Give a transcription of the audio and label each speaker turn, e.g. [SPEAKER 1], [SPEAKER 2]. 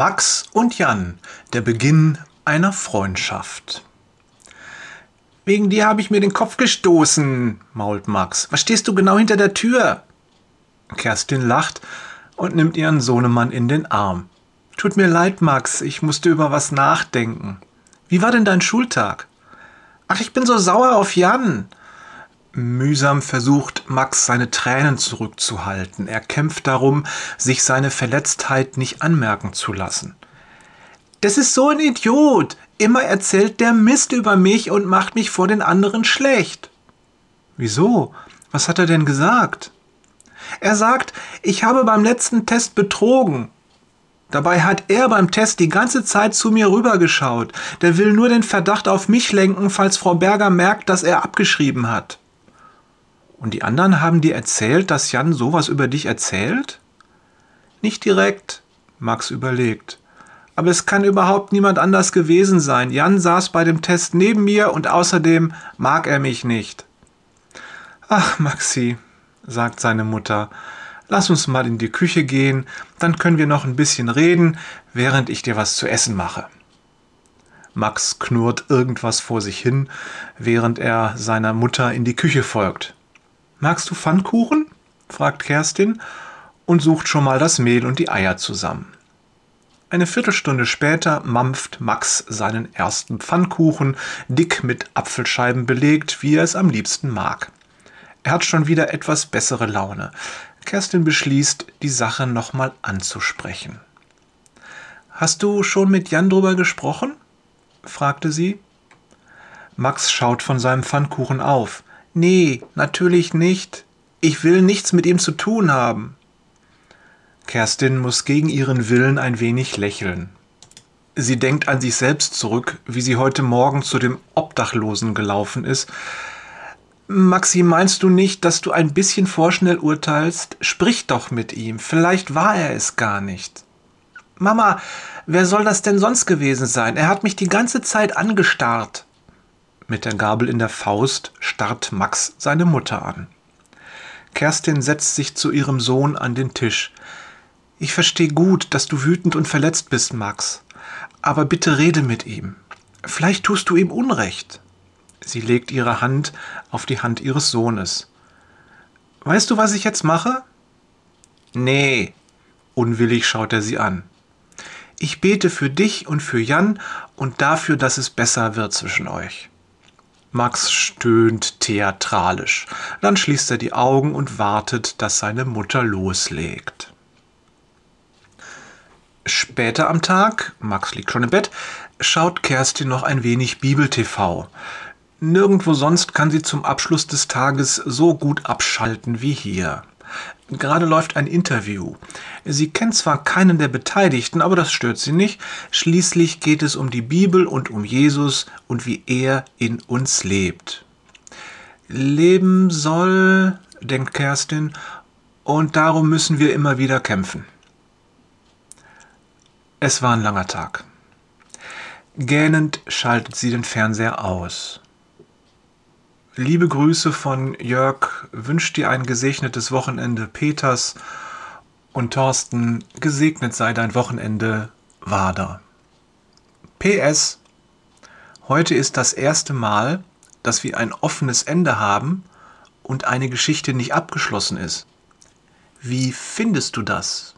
[SPEAKER 1] Max und Jan, der Beginn einer Freundschaft. Wegen dir habe ich mir den Kopf gestoßen, mault Max. Was stehst du genau hinter der Tür? Kerstin lacht und nimmt ihren Sohnemann in den Arm. Tut mir leid, Max, ich musste über was nachdenken. Wie war denn dein Schultag? Ach, ich bin so sauer auf Jan. Mühsam versucht Max seine Tränen zurückzuhalten. Er kämpft darum, sich seine Verletztheit nicht anmerken zu lassen. Das ist so ein Idiot. Immer erzählt der Mist über mich und macht mich vor den anderen schlecht. Wieso? Was hat er denn gesagt? Er sagt, ich habe beim letzten Test betrogen. Dabei hat er beim Test die ganze Zeit zu mir rübergeschaut. Der will nur den Verdacht auf mich lenken, falls Frau Berger merkt, dass er abgeschrieben hat. Und die anderen haben dir erzählt, dass Jan sowas über dich erzählt? Nicht direkt, Max überlegt. Aber es kann überhaupt niemand anders gewesen sein. Jan saß bei dem Test neben mir und außerdem mag er mich nicht. Ach, Maxi, sagt seine Mutter, lass uns mal in die Küche gehen, dann können wir noch ein bisschen reden, während ich dir was zu essen mache. Max knurrt irgendwas vor sich hin, während er seiner Mutter in die Küche folgt. Magst du Pfannkuchen? fragt Kerstin und sucht schon mal das Mehl und die Eier zusammen. Eine Viertelstunde später mampft Max seinen ersten Pfannkuchen, dick mit Apfelscheiben belegt, wie er es am liebsten mag. Er hat schon wieder etwas bessere Laune. Kerstin beschließt, die Sache nochmal anzusprechen. Hast du schon mit Jan drüber gesprochen? fragte sie. Max schaut von seinem Pfannkuchen auf. Nee, natürlich nicht. Ich will nichts mit ihm zu tun haben. Kerstin muss gegen ihren Willen ein wenig lächeln. Sie denkt an sich selbst zurück, wie sie heute Morgen zu dem Obdachlosen gelaufen ist. Maxi, meinst du nicht, dass du ein bisschen vorschnell urteilst? Sprich doch mit ihm, vielleicht war er es gar nicht. Mama, wer soll das denn sonst gewesen sein? Er hat mich die ganze Zeit angestarrt. Mit der Gabel in der Faust starrt Max seine Mutter an. Kerstin setzt sich zu ihrem Sohn an den Tisch. Ich verstehe gut, dass du wütend und verletzt bist, Max. Aber bitte rede mit ihm. Vielleicht tust du ihm Unrecht. Sie legt ihre Hand auf die Hand ihres Sohnes. Weißt du, was ich jetzt mache? Nee. Unwillig schaut er sie an. Ich bete für dich und für Jan und dafür, dass es besser wird zwischen euch. Max stöhnt theatralisch. Dann schließt er die Augen und wartet, dass seine Mutter loslegt. Später am Tag, Max liegt schon im Bett, schaut Kerstin noch ein wenig Bibel-TV. Nirgendwo sonst kann sie zum Abschluss des Tages so gut abschalten wie hier. Gerade läuft ein Interview. Sie kennt zwar keinen der Beteiligten, aber das stört sie nicht. Schließlich geht es um die Bibel und um Jesus und wie er in uns lebt. Leben soll, denkt Kerstin, und darum müssen wir immer wieder kämpfen. Es war ein langer Tag. Gähnend schaltet sie den Fernseher aus. Liebe Grüße von Jörg, wünscht dir ein gesegnetes Wochenende Peters und Thorsten, gesegnet sei dein Wochenende Wader. PS, heute ist das erste Mal, dass wir ein offenes Ende haben und eine Geschichte nicht abgeschlossen ist. Wie findest du das?